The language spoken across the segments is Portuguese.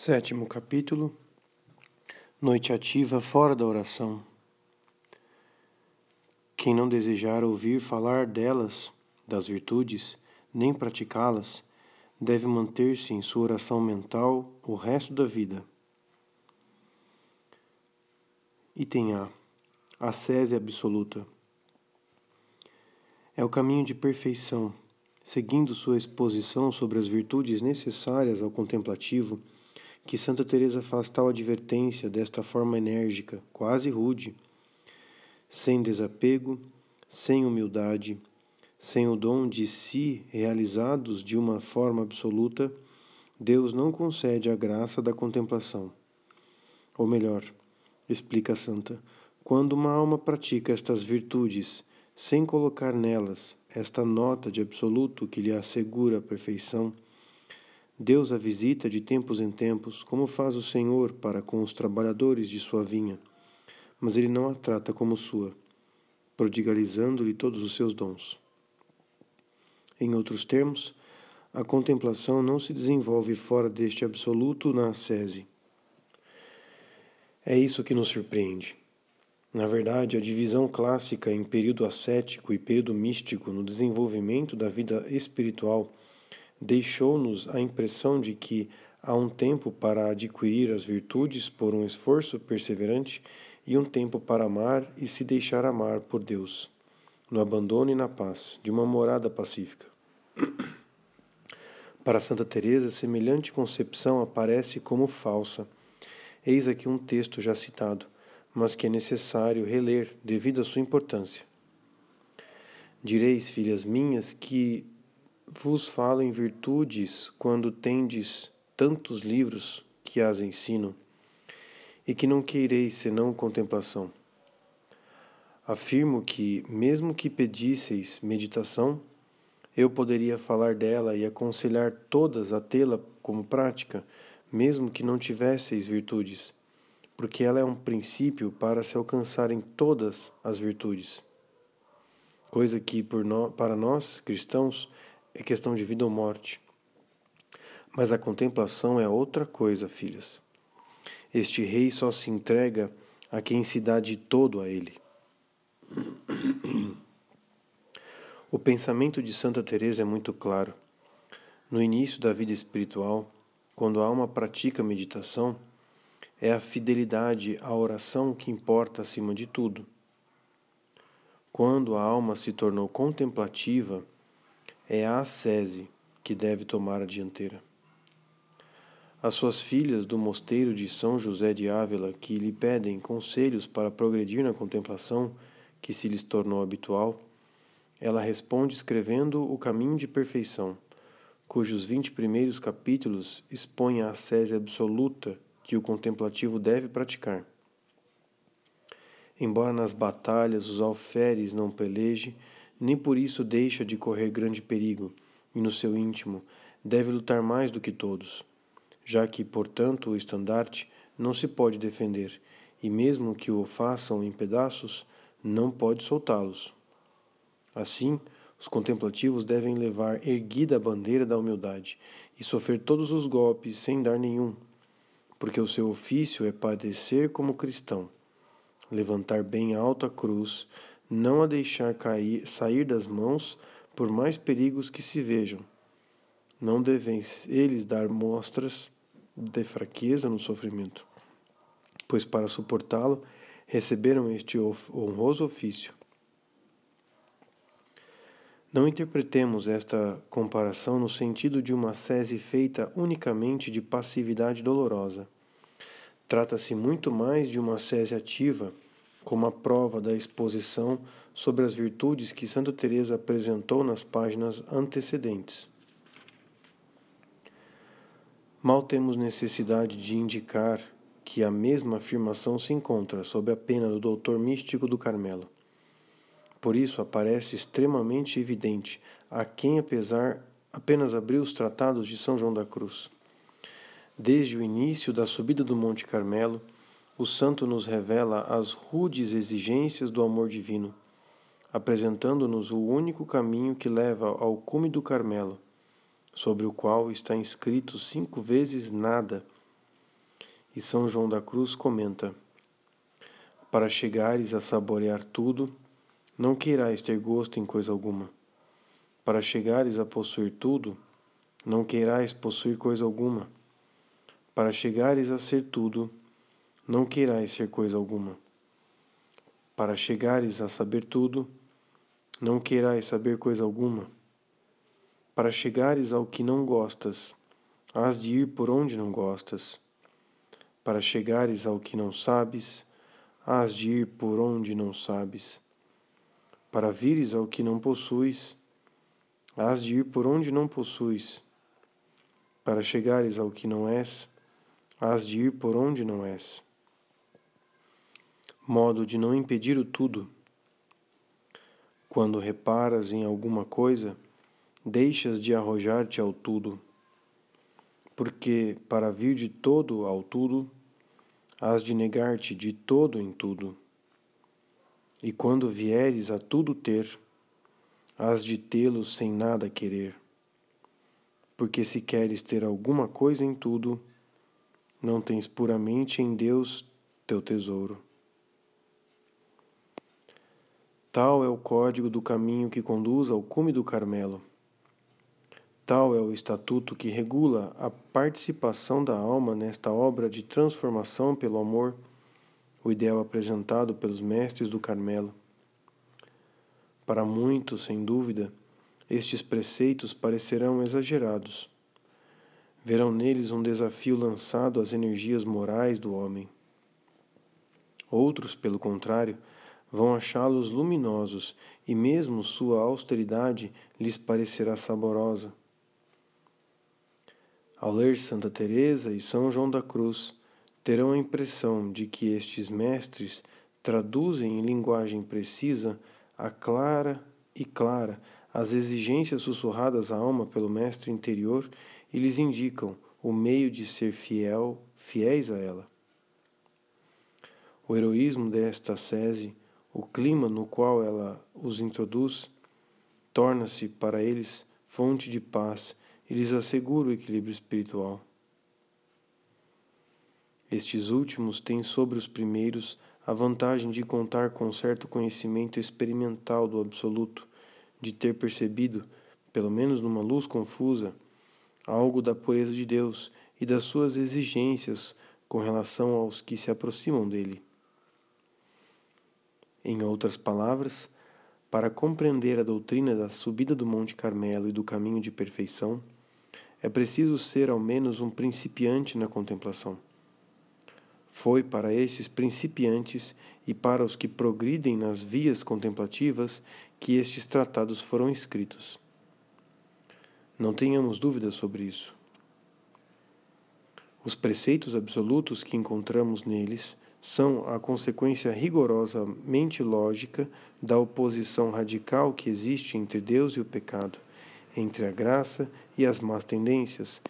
Sétimo capítulo Noite ativa fora da oração. Quem não desejar ouvir falar delas, das virtudes, nem praticá-las, deve manter-se em sua oração mental o resto da vida. Item A. A sese absoluta. É o caminho de perfeição. Seguindo sua exposição sobre as virtudes necessárias ao contemplativo, que Santa Teresa faz tal advertência desta forma enérgica, quase rude, sem desapego, sem humildade, sem o dom de si realizados de uma forma absoluta, Deus não concede a graça da contemplação. Ou melhor, explica a santa, quando uma alma pratica estas virtudes sem colocar nelas esta nota de absoluto que lhe assegura a perfeição, Deus a visita de tempos em tempos, como faz o Senhor para com os trabalhadores de sua vinha, mas ele não a trata como sua, prodigalizando-lhe todos os seus dons. Em outros termos, a contemplação não se desenvolve fora deste absoluto na ascese. É isso que nos surpreende. Na verdade, a divisão clássica em período ascético e período místico no desenvolvimento da vida espiritual deixou-nos a impressão de que há um tempo para adquirir as virtudes por um esforço perseverante e um tempo para amar e se deixar amar por Deus, no abandono e na paz, de uma morada pacífica. Para Santa Teresa, semelhante concepção aparece como falsa. Eis aqui um texto já citado, mas que é necessário reler devido à sua importância. Direis, filhas minhas, que vos falo em virtudes quando tendes tantos livros que as ensinam, e que não queireis senão contemplação. Afirmo que, mesmo que pedisseis meditação, eu poderia falar dela e aconselhar todas a tê-la como prática, mesmo que não tivesseis virtudes, porque ela é um princípio para se alcançarem todas as virtudes. Coisa que, no, para nós, cristãos, é questão de vida ou morte. Mas a contemplação é outra coisa, filhas. Este rei só se entrega a quem se dá de todo a ele. O pensamento de Santa Teresa é muito claro. No início da vida espiritual, quando a alma pratica meditação, é a fidelidade à oração que importa acima de tudo. Quando a alma se tornou contemplativa, é a ascese que deve tomar a dianteira. As suas filhas do mosteiro de São José de Ávila, que lhe pedem conselhos para progredir na contemplação que se lhes tornou habitual, ela responde escrevendo O Caminho de Perfeição, cujos vinte primeiros capítulos expõem a ascese absoluta que o contemplativo deve praticar. Embora nas batalhas os alferes não peleje, nem por isso deixa de correr grande perigo, e no seu íntimo deve lutar mais do que todos, já que, portanto, o estandarte não se pode defender, e mesmo que o façam em pedaços, não pode soltá-los. Assim, os contemplativos devem levar erguida a bandeira da humildade e sofrer todos os golpes sem dar nenhum, porque o seu ofício é padecer como cristão, levantar bem alta a cruz, não a deixar cair, sair das mãos por mais perigos que se vejam. Não devem eles dar mostras de fraqueza no sofrimento, pois para suportá-lo receberam este honroso ofício. Não interpretemos esta comparação no sentido de uma sese feita unicamente de passividade dolorosa. Trata-se muito mais de uma sese ativa como a prova da exposição sobre as virtudes que Santa Teresa apresentou nas páginas antecedentes. Mal temos necessidade de indicar que a mesma afirmação se encontra sob a pena do doutor místico do Carmelo. Por isso aparece extremamente evidente a quem apesar apenas abriu os tratados de São João da Cruz. Desde o início da subida do Monte Carmelo, o santo nos revela as rudes exigências do amor divino, apresentando-nos o único caminho que leva ao cume do Carmelo, sobre o qual está inscrito cinco vezes nada, E São João da Cruz comenta: Para chegares a saborear tudo, não queirais ter gosto em coisa alguma. Para chegares a possuir tudo, não queirais possuir coisa alguma. Para chegares a ser tudo, não queirais ser coisa alguma. Para chegares a saber tudo, não queirais saber coisa alguma. Para chegares ao que não gostas, hás de ir por onde não gostas. Para chegares ao que não sabes, hás de ir por onde não sabes. Para vires ao que não possuis, hás de ir por onde não possuis. Para chegares ao que não és, hás de ir por onde não és. Modo de não impedir o tudo. Quando reparas em alguma coisa, deixas de arrojar-te ao tudo. Porque para vir de todo ao tudo, hás de negar-te de todo em tudo. E quando vieres a tudo ter, hás de tê-lo sem nada querer. Porque se queres ter alguma coisa em tudo, não tens puramente em Deus teu tesouro. Tal é o código do caminho que conduz ao cume do Carmelo. Tal é o estatuto que regula a participação da alma nesta obra de transformação pelo amor, o ideal apresentado pelos mestres do Carmelo. Para muitos, sem dúvida, estes preceitos parecerão exagerados. Verão neles um desafio lançado às energias morais do homem. Outros, pelo contrário, vão achá-los luminosos e mesmo sua austeridade lhes parecerá saborosa. Ao ler Santa Teresa e São João da Cruz, terão a impressão de que estes mestres traduzem em linguagem precisa a clara e clara as exigências sussurradas à alma pelo mestre interior e lhes indicam o meio de ser fiel, fiéis a ela. O heroísmo desta sese, o clima no qual ela os introduz, torna-se para eles fonte de paz e lhes assegura o equilíbrio espiritual. Estes últimos têm sobre os primeiros a vantagem de contar com certo conhecimento experimental do absoluto, de ter percebido, pelo menos numa luz confusa, algo da pureza de Deus e das suas exigências com relação aos que se aproximam dele. Em outras palavras, para compreender a doutrina da subida do Monte Carmelo e do caminho de perfeição, é preciso ser ao menos um principiante na contemplação. Foi para esses principiantes e para os que progridem nas vias contemplativas que estes tratados foram escritos. Não tenhamos dúvidas sobre isso. Os preceitos absolutos que encontramos neles são a consequência rigorosamente lógica da oposição radical que existe entre Deus e o pecado, entre a graça e as más tendências,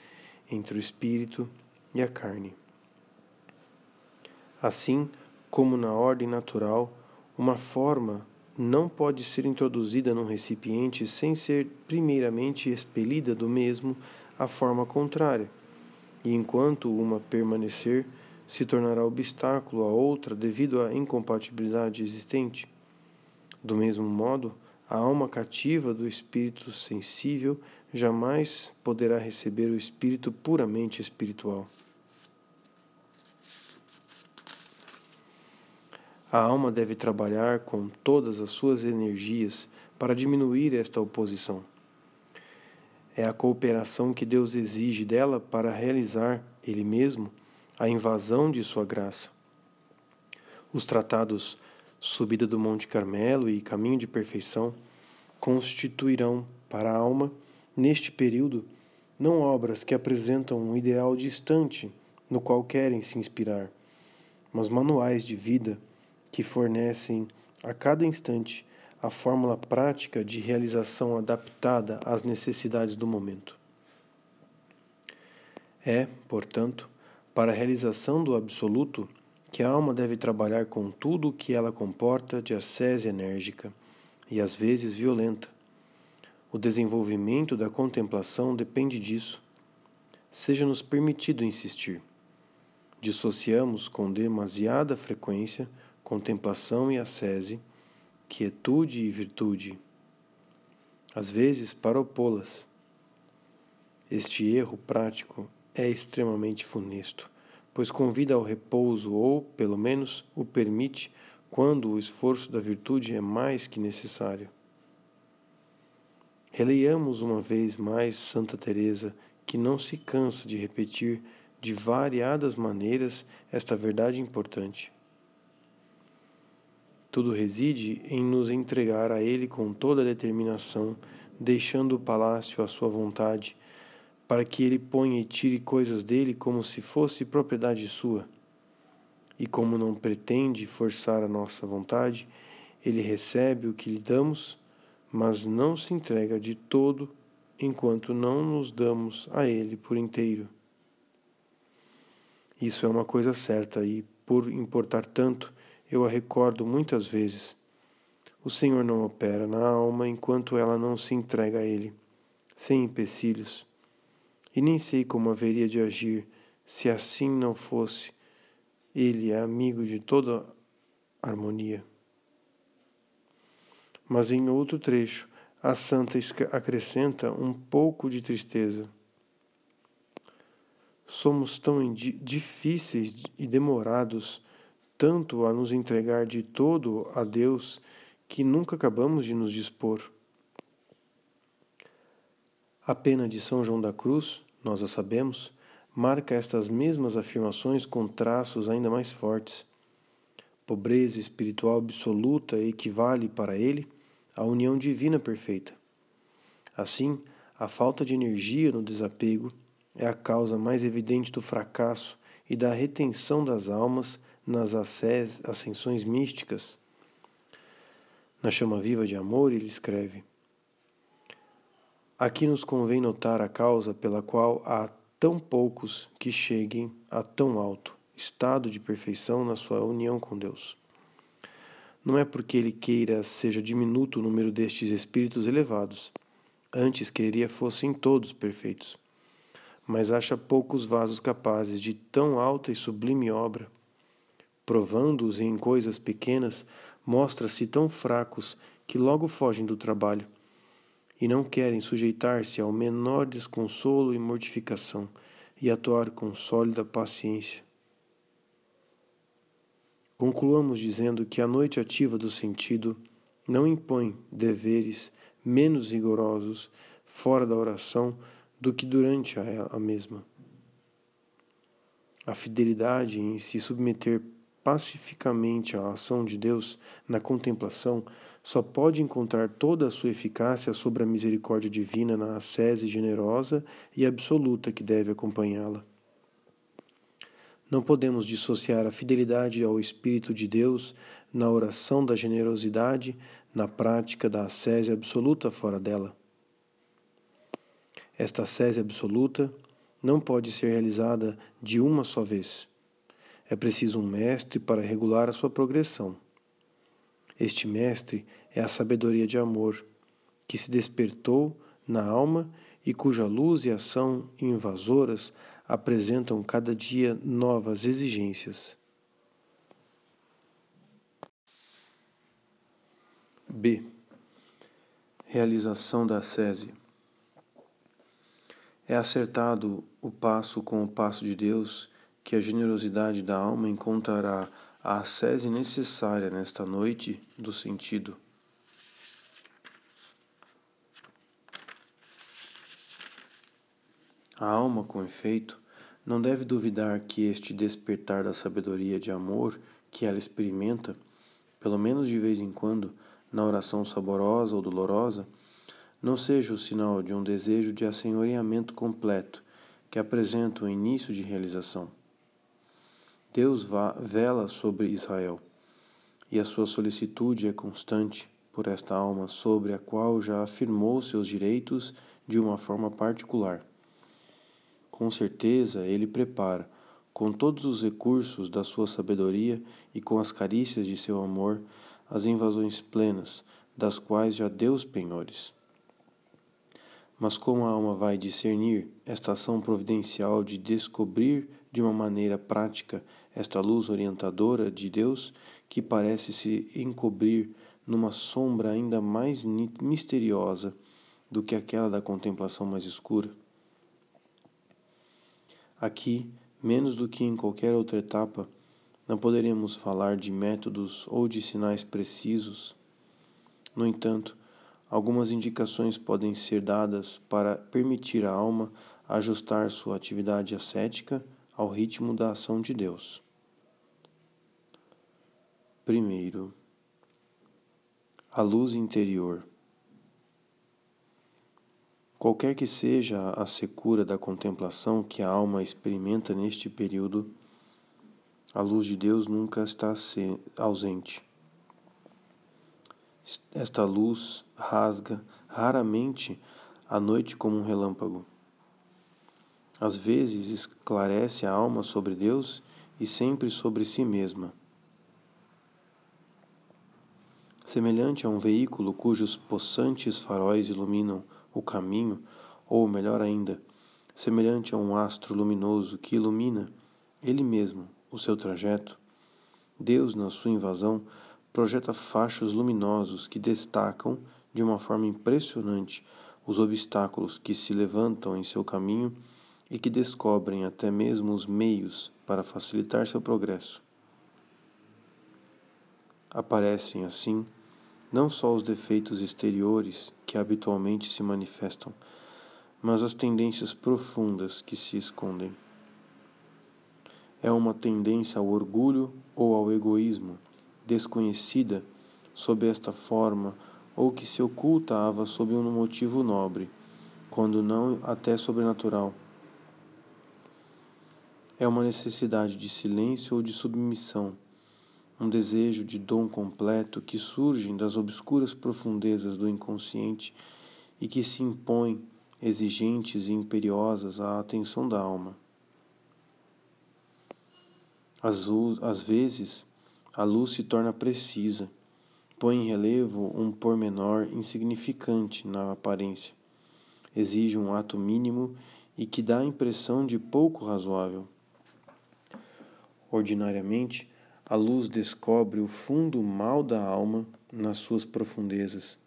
entre o espírito e a carne. Assim como na ordem natural, uma forma não pode ser introduzida num recipiente sem ser primeiramente expelida do mesmo a forma contrária, e enquanto uma permanecer, se tornará obstáculo a outra devido à incompatibilidade existente. Do mesmo modo, a alma cativa do espírito sensível jamais poderá receber o espírito puramente espiritual. A alma deve trabalhar com todas as suas energias para diminuir esta oposição. É a cooperação que Deus exige dela para realizar, Ele mesmo, a invasão de Sua graça. Os tratados Subida do Monte Carmelo e Caminho de Perfeição constituirão para a alma, neste período, não obras que apresentam um ideal distante no qual querem se inspirar, mas manuais de vida que fornecem a cada instante a fórmula prática de realização adaptada às necessidades do momento. É, portanto, para a realização do absoluto que a alma deve trabalhar com tudo o que ela comporta de ascese enérgica e às vezes violenta. O desenvolvimento da contemplação depende disso. Seja-nos permitido insistir. dissociamos com demasiada frequência contemplação e ascese, quietude e virtude, às vezes para opô-las. Este erro prático é extremamente funesto, pois convida ao repouso ou, pelo menos, o permite quando o esforço da virtude é mais que necessário. Releiamos uma vez mais Santa Teresa, que não se cansa de repetir de variadas maneiras esta verdade importante. Tudo reside em nos entregar a Ele com toda a determinação, deixando o palácio à sua vontade, para que Ele ponha e tire coisas dele como se fosse propriedade sua. E como não pretende forçar a nossa vontade, Ele recebe o que lhe damos, mas não se entrega de todo enquanto não nos damos a Ele por inteiro. Isso é uma coisa certa e, por importar tanto, eu a recordo muitas vezes. O Senhor não opera na alma enquanto ela não se entrega a Ele, sem empecilhos. E nem sei como haveria de agir se assim não fosse. Ele é amigo de toda harmonia. Mas em outro trecho, a santa acrescenta um pouco de tristeza somos tão difíceis e demorados tanto a nos entregar de todo a Deus que nunca acabamos de nos dispor. A pena de São João da Cruz, nós a sabemos, marca estas mesmas afirmações com traços ainda mais fortes. Pobreza espiritual absoluta equivale para ele à união divina perfeita. Assim, a falta de energia no desapego é a causa mais evidente do fracasso e da retenção das almas nas ascensões místicas. Na chama viva de amor, ele escreve: Aqui nos convém notar a causa pela qual há tão poucos que cheguem a tão alto estado de perfeição na sua união com Deus. Não é porque ele queira seja diminuto o número destes espíritos elevados, antes queria fossem todos perfeitos mas acha poucos vasos capazes de tão alta e sublime obra. Provando-os em coisas pequenas, mostra-se tão fracos que logo fogem do trabalho e não querem sujeitar-se ao menor desconsolo e mortificação e atuar com sólida paciência. Concluamos dizendo que a noite ativa do sentido não impõe deveres menos rigorosos fora da oração do que durante a, mesma. A fidelidade em se submeter pacificamente à ação de Deus na contemplação só pode encontrar toda a sua eficácia sobre a misericórdia divina na ascese generosa e absoluta que deve acompanhá-la. Não podemos dissociar a fidelidade ao Espírito de Deus na oração da generosidade, na prática da ascese absoluta fora dela. Esta sese absoluta não pode ser realizada de uma só vez. É preciso um mestre para regular a sua progressão. Este mestre é a sabedoria de amor, que se despertou na alma e cuja luz e ação invasoras apresentam cada dia novas exigências. B. Realização da sese. É acertado o passo com o passo de Deus que a generosidade da alma encontrará a ascese necessária nesta noite do sentido. A alma, com efeito, não deve duvidar que este despertar da sabedoria de amor que ela experimenta, pelo menos de vez em quando, na oração saborosa ou dolorosa, não seja o sinal de um desejo de assenhoreamento completo que apresenta o início de realização. Deus vela sobre Israel, e a sua solicitude é constante por esta alma sobre a qual já afirmou seus direitos de uma forma particular. Com certeza, ele prepara, com todos os recursos da sua sabedoria e com as carícias de seu amor, as invasões plenas, das quais já deu os penhores Mas como a alma vai discernir esta ação providencial de descobrir de uma maneira prática esta luz orientadora de Deus que parece se encobrir numa sombra ainda mais misteriosa do que aquela da contemplação mais escura? Aqui, menos do que em qualquer outra etapa, não poderíamos falar de métodos ou de sinais precisos. No entanto, Algumas indicações podem ser dadas para permitir à alma ajustar sua atividade ascética ao ritmo da ação de Deus. Primeiro, a luz interior. Qualquer que seja a secura da contemplação que a alma experimenta neste período, a luz de Deus nunca está ausente. Esta luz rasga raramente a noite como um relâmpago. Às vezes esclarece a alma sobre Deus e sempre sobre si mesma. Semelhante a um veículo cujos possantes faróis iluminam o caminho, ou melhor ainda, semelhante a um astro luminoso que ilumina ele mesmo o seu trajeto, Deus, na sua invasão, projeta fachos luminosos que destacam de uma forma impressionante os obstáculos que se levantam em seu caminho e que descobrem até mesmo os meios para facilitar seu progresso. Aparecem, assim, não só os defeitos exteriores que habitualmente se manifestam, mas as tendências profundas que se escondem. É uma tendência ao orgulho ou ao egoísmo desconhecida sob esta forma ou que se ocultava sob um motivo nobre, quando não até sobrenatural. É uma necessidade de silêncio ou de submissão, um desejo de dom completo que surgem das obscuras profundezas do inconsciente e que se impõem exigentes e imperiosas à atenção da alma. Às, às vezes, a luz se torna precisa, põe em relevo um pormenor insignificante na aparência, exige um ato mínimo e que dá a impressão de pouco razoável. Ordinariamente, a luz descobre o fundo mal da alma nas suas profundezas.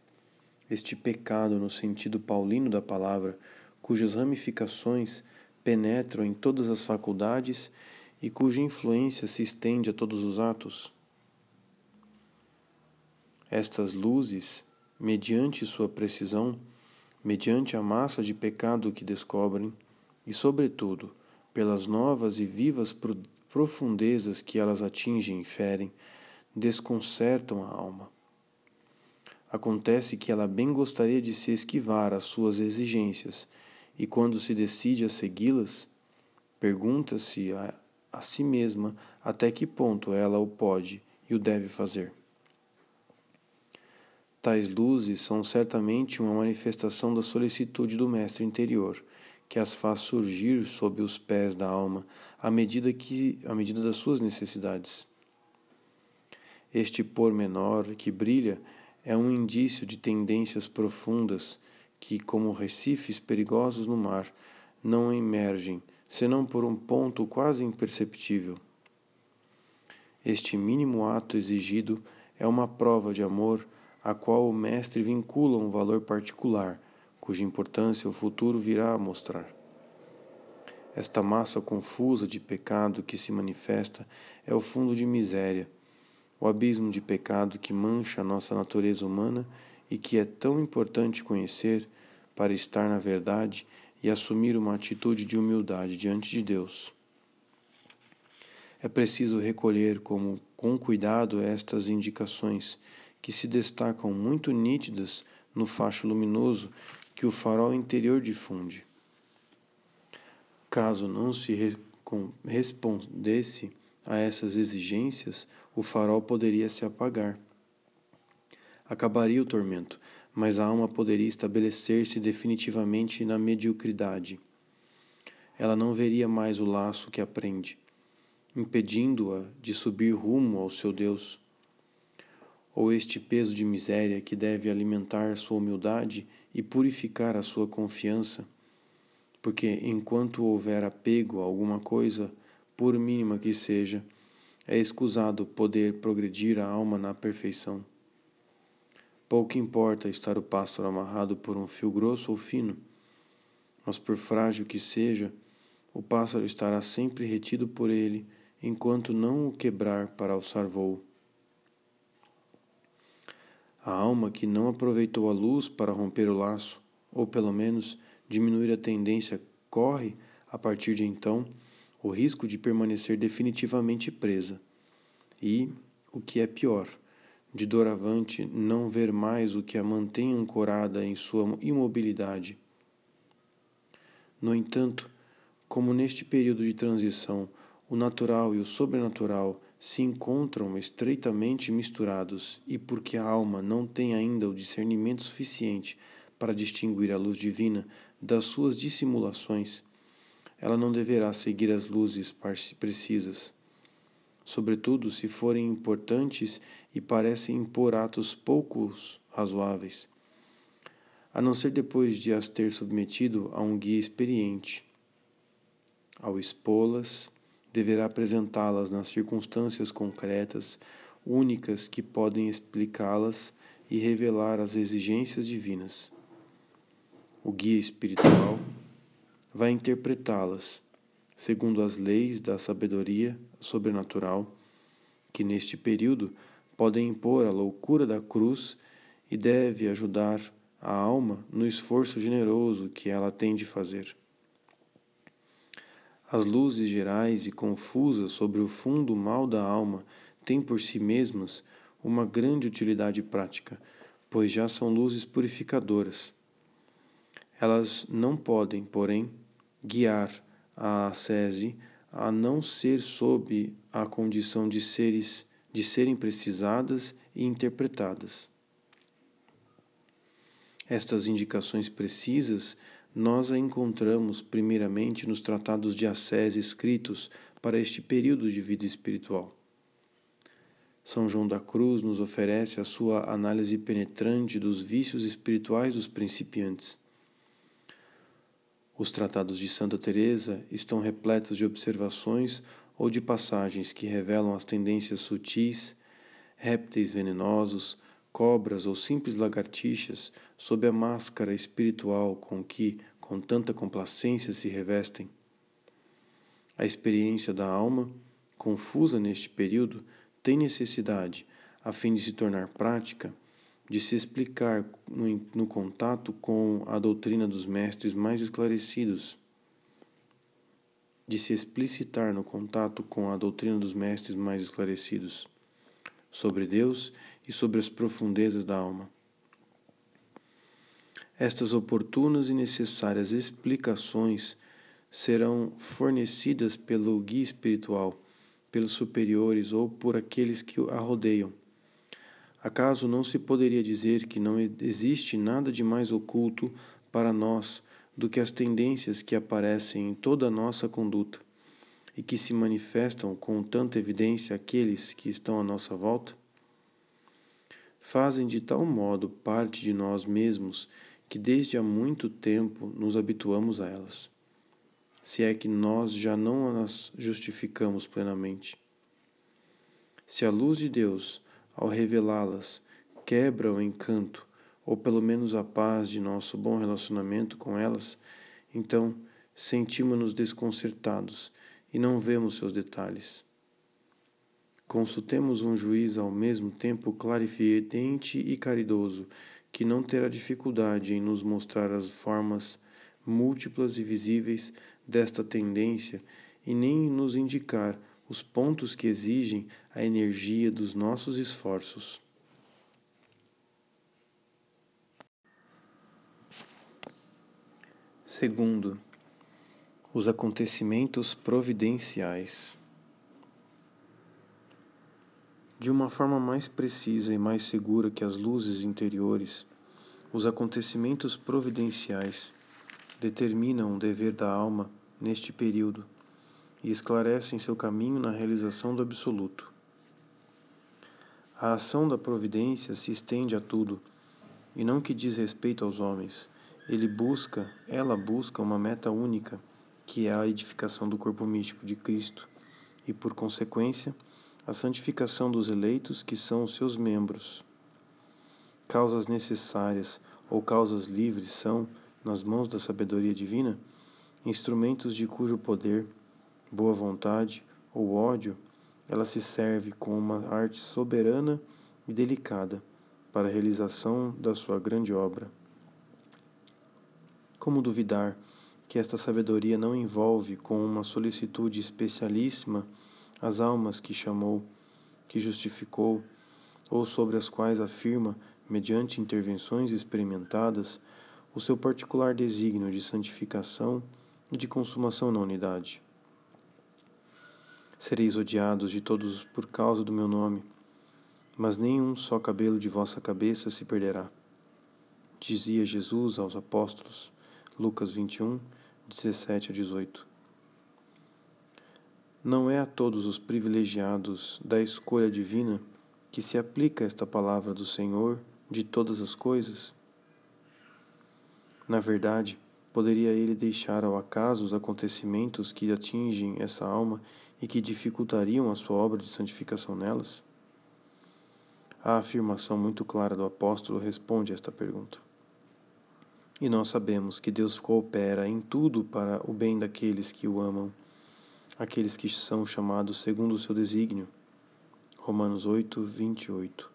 Este pecado, no sentido paulino da palavra, cujas ramificações penetram em todas as faculdades e cuja influência se estende a todos os atos. Estas luzes, mediante sua precisão, mediante a massa de pecado que descobrem, e, sobretudo, pelas novas e vivas profundezas que elas atingem e ferem, desconcertam a alma. Acontece que ela bem gostaria de se esquivar às suas exigências, e quando se decide a segui-las, pergunta-se a, a si mesma até que ponto ela o pode e o deve fazer. Tais luzes são certamente uma manifestação da solicitude do Mestre interior, que as faz surgir sob os pés da alma à medida, que, à medida das suas necessidades. Este pormenor que brilha é um indício de tendências profundas que, como recifes perigosos no mar, não emergem senão por um ponto quase imperceptível. Este mínimo ato exigido é uma prova de amor a qual o mestre vincula um valor particular, cuja importância o futuro virá a mostrar. Esta massa confusa de pecado que se manifesta é o fundo de miséria, o abismo de pecado que mancha a nossa natureza humana e que é tão importante conhecer para estar na verdade e assumir uma atitude de humildade diante de Deus. É preciso recolher como, com cuidado estas indicações que se destacam muito nítidas no facho luminoso que o farol interior difunde. Caso não se respondesse a essas exigências, o farol poderia se apagar. Acabaria o tormento, mas a alma poderia estabelecer-se definitivamente na mediocridade. Ela não veria mais o laço que aprende, impedindo-a de subir rumo ao seu Deus. ou este peso de miséria que deve alimentar sua humildade e purificar a sua confiança? Porque enquanto houver apego a alguma coisa, por mínima que seja, é escusado poder progredir a alma na perfeição. Pouco importa estar o pássaro amarrado por um fio grosso ou fino, mas por frágil que seja, o pássaro estará sempre retido por ele, enquanto não o quebrar para alçar voo. A alma que não aproveitou a luz para romper o laço, ou pelo menos diminuir a tendência, corre, a partir de então, o risco de permanecer definitivamente presa. E, o que é pior, de doravante não ver mais o que a mantém ancorada em sua imobilidade. No entanto, como neste período de transição o natural e o sobrenatural se encontram estreitamente misturados e porque a alma não tem ainda o discernimento suficiente para distinguir a luz divina das suas dissimulações, ela não deverá seguir as luzes precisas, sobretudo se forem importantes e parecem impor atos poucos razoáveis, a não ser depois de as ter submetido a um guia experiente. Ao expô-las, deverá apresentá-las nas circunstâncias concretas, únicas que podem explicá-las e revelar as exigências divinas. O guia espiritual vai interpretá-las segundo as leis da sabedoria sobrenatural, que neste período podem impor a loucura da cruz e deve ajudar a alma no esforço generoso que ela tem de fazer. As luzes gerais e confusas sobre o fundo mal da alma têm por si mesmas uma grande utilidade prática, pois já são luzes purificadoras. Elas não podem, porém, guiar a ascese a não ser sob a condição de seres de serem precisadas e interpretadas. Estas indicações precisas nós a encontramos primeiramente nos tratados de ascese escritos para este período de vida espiritual. São João da Cruz nos oferece a sua análise penetrante dos vícios espirituais dos principiantes. Os tratados de Santa Teresa estão repletos de observações ou de passagens que revelam as tendências sutis, répteis venenosos, cobras ou simples lagartixas sob a máscara espiritual com que, com tanta complacência, se revestem. A experiência da alma, confusa neste período, tem necessidade, a fim de se tornar prática, de se explicar no, no contato com a doutrina dos mestres mais esclarecidos, de se explicitar no contato com a doutrina dos mestres mais esclarecidos sobre Deus e sobre as profundezas da alma. Estas oportunas e necessárias explicações serão fornecidas pelo guia espiritual, pelos superiores ou por aqueles que a rodeiam. Acaso não se poderia dizer que não existe nada de mais oculto para nós do que as tendências que aparecem em toda a nossa conduta e que se manifestam com tanta evidência àqueles que estão à nossa volta? fazem de tal modo parte de nós mesmos que desde há muito tempo nos habituamos a elas, se é que nós já não as justificamos plenamente. Se a luz de Deus, ao revelá-las, quebra o encanto, ou pelo menos a paz de nosso bom relacionamento com elas, então sentimos-nos desconcertados e não vemos seus detalhes. Consultemos um juiz ao mesmo tempo clarividente e caridoso, que não terá dificuldade em nos mostrar as formas múltiplas e visíveis desta tendência e nem nos indicar os pontos que exigem a energia dos nossos esforços. Segundo, os acontecimentos providenciais. De uma forma mais precisa e mais segura que as luzes interiores, os acontecimentos providenciais determinam o dever da alma neste período e esclarecem seu caminho na realização do absoluto. A ação da providência se estende a tudo, e não que diz respeito aos homens. Ele busca, ela busca uma meta única, que é a edificação do corpo místico de Cristo, e por consequência, a santificação dos eleitos que são os seus membros. Causas necessárias ou causas livres são, nas mãos da sabedoria divina, instrumentos de cujo poder, boa vontade ou ódio ela se serve com uma arte soberana e delicada para a realização da sua grande obra. Como duvidar que esta sabedoria não envolve com uma solicitude especialíssima as almas que chamou, que justificou, ou sobre as quais afirma, mediante intervenções experimentadas, o seu particular desígnio de santificação e de consumação na unidade? Sereis odiados de todos por causa do meu nome, mas nenhum só cabelo de vossa cabeça se perderá. Dizia Jesus aos apóstolos, Lucas 21, 17 a 18. Não é a todos os privilegiados da escolha divina que se aplica esta palavra do Senhor de todas as coisas? Na verdade, poderia ele deixar ao acaso os acontecimentos que atingem essa alma e que dificultariam a sua obra de santificação nelas? A afirmação muito clara do apóstolo responde a esta pergunta. E nós sabemos que Deus coopera em tudo para o bem daqueles que o amam, aqueles que são chamados segundo o seu desígnio. Romanos 8, 28.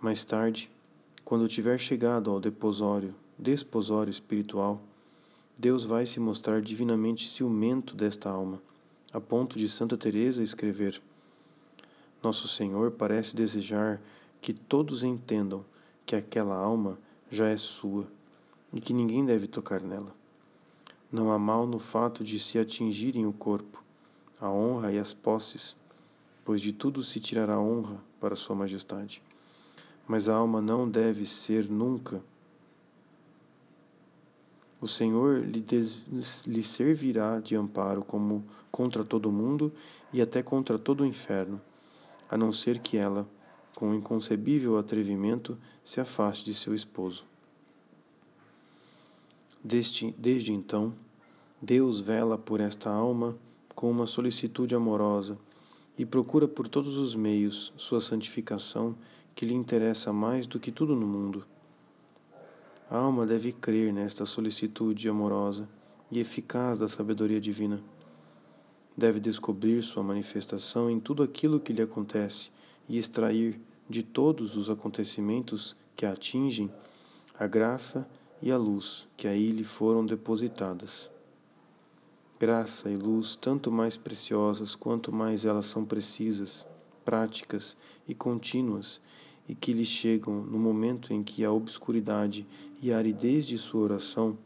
Mais tarde, quando tiver chegado ao deposório, desposório espiritual, Deus vai se mostrar divinamente ciumento desta alma, a ponto de Santa Teresa escrever: Nosso Senhor parece desejar que todos entendam que aquela alma já é sua e que ninguém deve tocar nela. Não há mal no fato de se atingirem o corpo, a honra e as posses, pois de tudo se tirará honra para Sua Majestade. Mas a alma não deve ser nunca o Senhor lhe, des, lhe servirá de amparo como contra todo mundo e até contra todo o inferno, a não ser que ela, com inconcebível atrevimento, se afaste de seu esposo. Desde, desde então, Deus vela por esta alma com uma solicitude amorosa e procura por todos os meios sua santificação que lhe interessa mais do que tudo no mundo. A alma deve crer nesta solicitude amorosa e eficaz da sabedoria divina. Deve descobrir sua manifestação em tudo aquilo que lhe acontece e extrair de todos os acontecimentos que a atingem a graça e a luz que aí lhe foram depositadas. Graça e luz tanto mais preciosas quanto mais elas são precisas, práticas e contínuas e que lhe chegam no momento em que a obscuridade e a aridez de sua oração,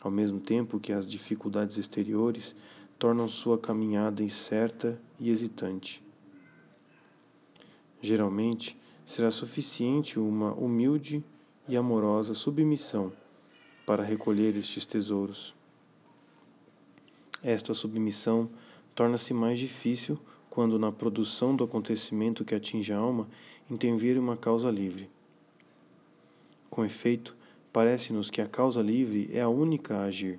ao mesmo tempo que as dificuldades exteriores, tornam sua caminhada incerta e hesitante. Geralmente, será suficiente uma humilde e amorosa submissão para recolher estes tesouros. Esta submissão torna-se mais difícil quando na produção do acontecimento que atinge a alma intervir uma causa livre. Com efeito, parece-nos que a causa livre é a única a agir.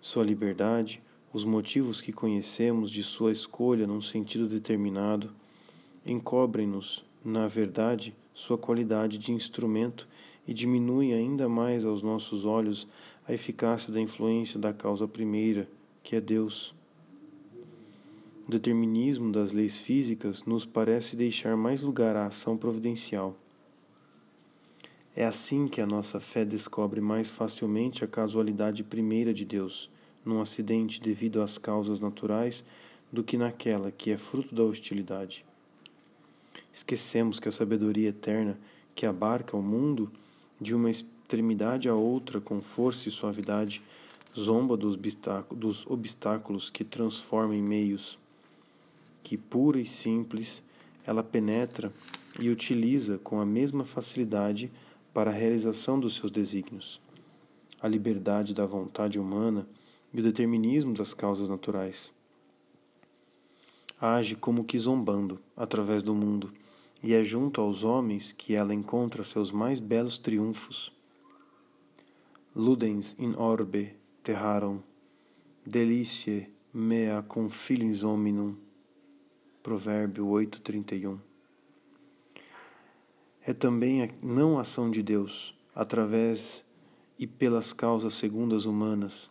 Sua liberdade, os motivos que conhecemos de sua escolha num sentido determinado, encobrem-nos, na verdade, sua qualidade de instrumento e diminuem ainda mais aos nossos olhos a eficácia da influência da causa primeira, que é Deus. O determinismo das leis físicas nos parece deixar mais lugar à ação providencial. É assim que a nossa fé descobre mais facilmente a casualidade primeira de Deus, num acidente devido às causas naturais, do que naquela que é fruto da hostilidade. Esquecemos que a sabedoria eterna que abarca o mundo de uma extremidade a outra com força e suavidade zomba dos obstáculos que transforma em meios que, pura e simples, ela penetra e utiliza com a mesma facilidade para a realização dos seus desígnios. A liberdade da vontade humana e o determinismo das causas naturais. age como que zombando através do mundo, e é junto aos homens que ela encontra seus mais belos triunfos. Ludens in orbe terrarum, deliciae mea confilis hominum. Provérbio 8:31. É também a não ação de Deus, através e pelas causas segundas humanas,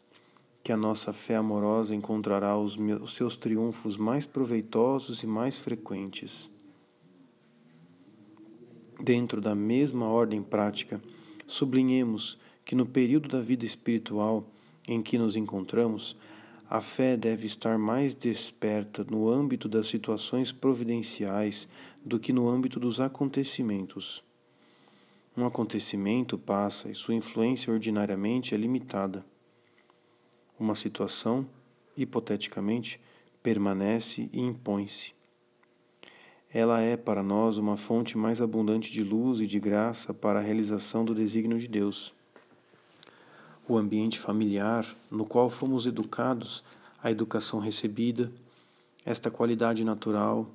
que a nossa fé amorosa encontrará os, meus, os seus triunfos mais proveitosos e mais frequentes. Dentro da mesma ordem prática, sublinhemos que no período da vida espiritual em que nos encontramos, a fé deve estar mais desperta no âmbito das situações providenciais do que no âmbito dos acontecimentos. Um acontecimento passa e sua influência ordinariamente é limitada. Uma situação, hipoteticamente, permanece e impõe-se ela é para nós uma fonte mais abundante de luz e de graça para a realização do desígnio de Deus. O ambiente familiar no qual fomos educados, a educação recebida, esta qualidade natural,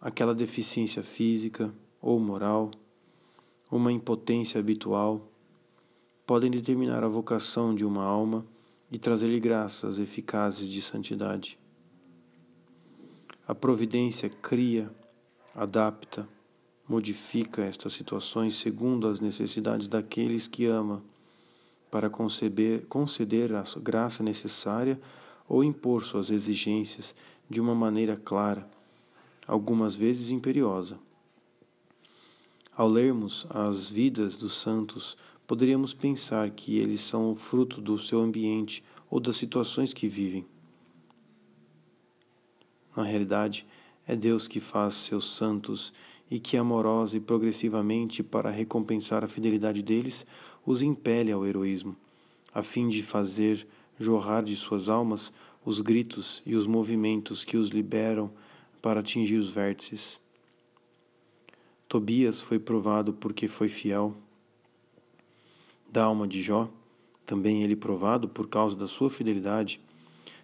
aquela deficiência física ou moral, uma impotência habitual, podem determinar a vocação de uma alma e trazer-lhe graças eficazes de santidade. A providência cria adapta, modifica estas situações segundo as necessidades daqueles que ama, para conceber, conceder a graça necessária ou impor suas exigências de uma maneira clara, algumas vezes imperiosa. Ao lermos as vidas dos santos, poderíamos pensar que eles são o fruto do seu ambiente ou das situações que vivem. Na realidade, é Deus que faz seus santos e que, amorosa e progressivamente, para recompensar a fidelidade deles, os impele ao heroísmo, a fim de fazer jorrar de suas almas os gritos e os movimentos que os liberam para atingir os vértices. Tobias foi provado porque foi fiel. Da alma de Jó, também ele provado por causa da sua fidelidade,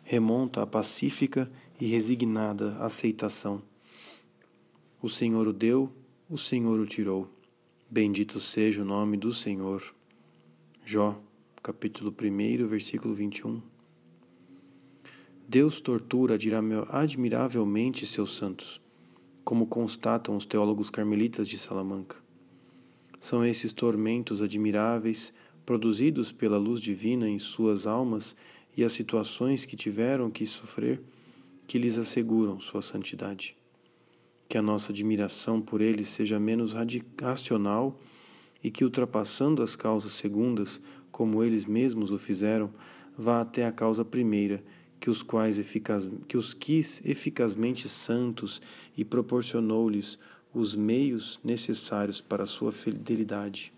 remonta à pacífica e resignada aceitação. O Senhor o deu, o Senhor o tirou. Bendito seja o nome do Senhor. Jó, capítulo 1, versículo 21. Deus tortura admiravelmente seus santos, como constatam os teólogos carmelitas de Salamanca. São esses tormentos admiráveis, produzidos pela luz divina em suas almas e as situações que tiveram que sofrer, que lhes asseguram sua santidade. Que a nossa admiração por eles seja menos racional e que, ultrapassando as causas segundas, como eles mesmos o fizeram, vá até a causa primeira, que os quais eficaz, que os quis eficazmente santos e proporcionou-lhes os meios necessários para a sua fidelidade.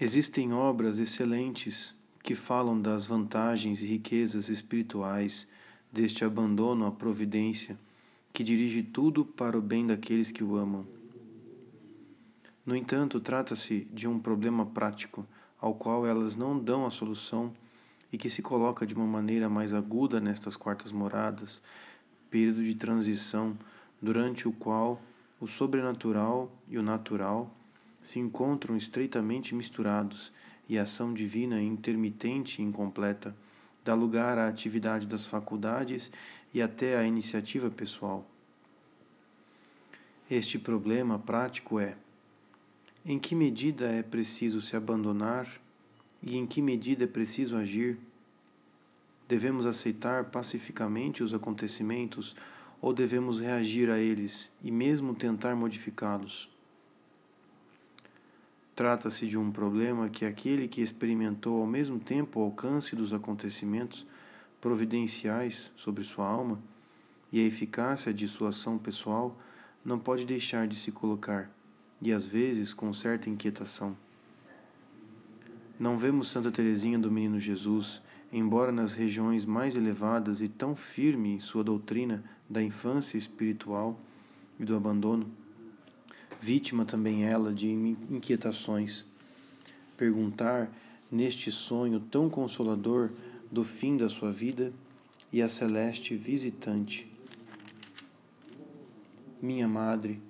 Existem obras excelentes que falam das vantagens e riquezas espirituais deste abandono à providência que dirige tudo para o bem daqueles que o amam. No entanto, trata-se de um problema prático ao qual elas não dão a solução e que se coloca de uma maneira mais aguda nestas quartas moradas, período de transição durante o qual o sobrenatural e o natural se encontram estreitamente misturados e a ação divina intermitente e incompleta dá lugar à atividade das faculdades e até à iniciativa pessoal. Este problema prático é: em que medida é preciso se abandonar e em que medida é preciso agir? Devemos aceitar pacificamente os acontecimentos ou devemos reagir a eles e mesmo tentar modificá-los? Trata-se de um problema que aquele que experimentou ao mesmo tempo o alcance dos acontecimentos providenciais sobre sua alma e a eficácia de sua ação pessoal não pode deixar de se colocar, e às vezes com certa inquietação. Não vemos Santa Teresinha do Menino Jesus, embora nas regiões mais elevadas e tão firme em sua doutrina da infância espiritual e do abandono, vítima também ela de inquietações. Perguntar, neste sonho tão consolador, do fim da sua vida e a celeste visitante. Minha madre,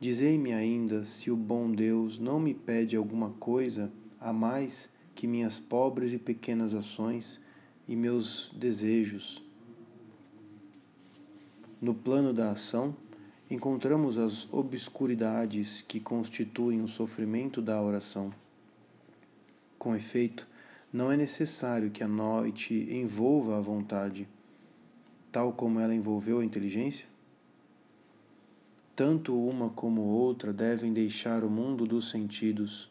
dizei-me ainda se o bom Deus não me pede alguma coisa a mais que minhas pobres e pequenas ações e meus desejos. No plano da ação, encontramos as obscuridades que constituem o sofrimento da oração. Com efeito, não é necessário que a noite envolva a vontade, tal como ela envolveu a inteligência? Tanto uma como outra devem deixar o mundo dos sentidos.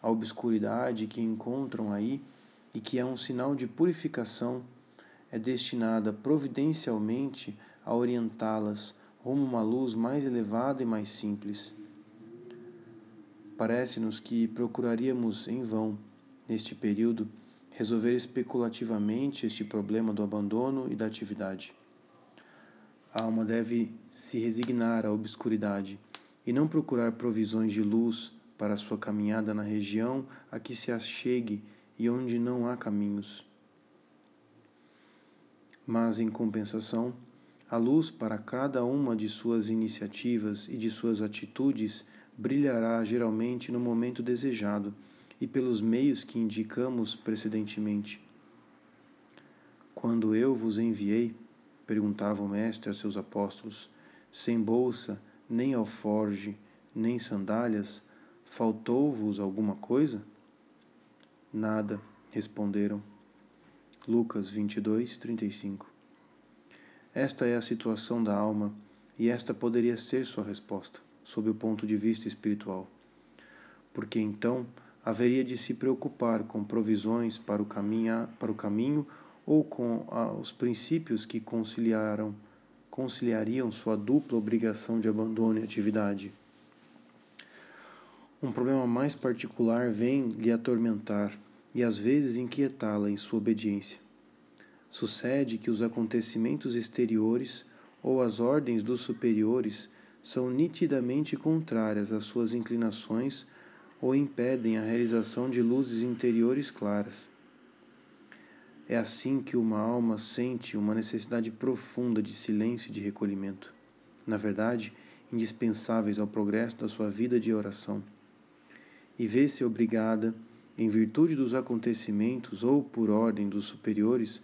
A obscuridade que encontram aí e que é um sinal de purificação é destinada providencialmente a orientá-las rumo a uma luz mais elevada e mais simples. Parece-nos que procuraríamos em vão, neste período, resolver especulativamente este problema do abandono e da atividade. A alma deve se resignar à obscuridade e não procurar provisões de luz para sua caminhada na região a que se achegue e onde não há caminhos. Mas, em compensação, a luz para cada uma de suas iniciativas e de suas atitudes brilhará geralmente no momento desejado e pelos meios que indicamos precedentemente. Quando eu vos enviei, perguntava o Mestre a seus apóstolos, sem bolsa, nem alforge, nem sandálias, faltou-vos alguma coisa? Nada, responderam. Lucas 22, 35 esta é a situação da alma e esta poderia ser sua resposta, sob o ponto de vista espiritual. Porque então haveria de se preocupar com provisões para o, caminho, para o caminho ou com os princípios que conciliaram, conciliariam sua dupla obrigação de abandono e atividade. Um problema mais particular vem lhe atormentar e às vezes inquietá-la em sua obediência. Sucede que os acontecimentos exteriores ou as ordens dos superiores são nitidamente contrárias às suas inclinações ou impedem a realização de luzes interiores claras. É assim que uma alma sente uma necessidade profunda de silêncio e de recolhimento, na verdade, indispensáveis ao progresso da sua vida de oração. E vê-se obrigada, em virtude dos acontecimentos ou por ordem dos superiores,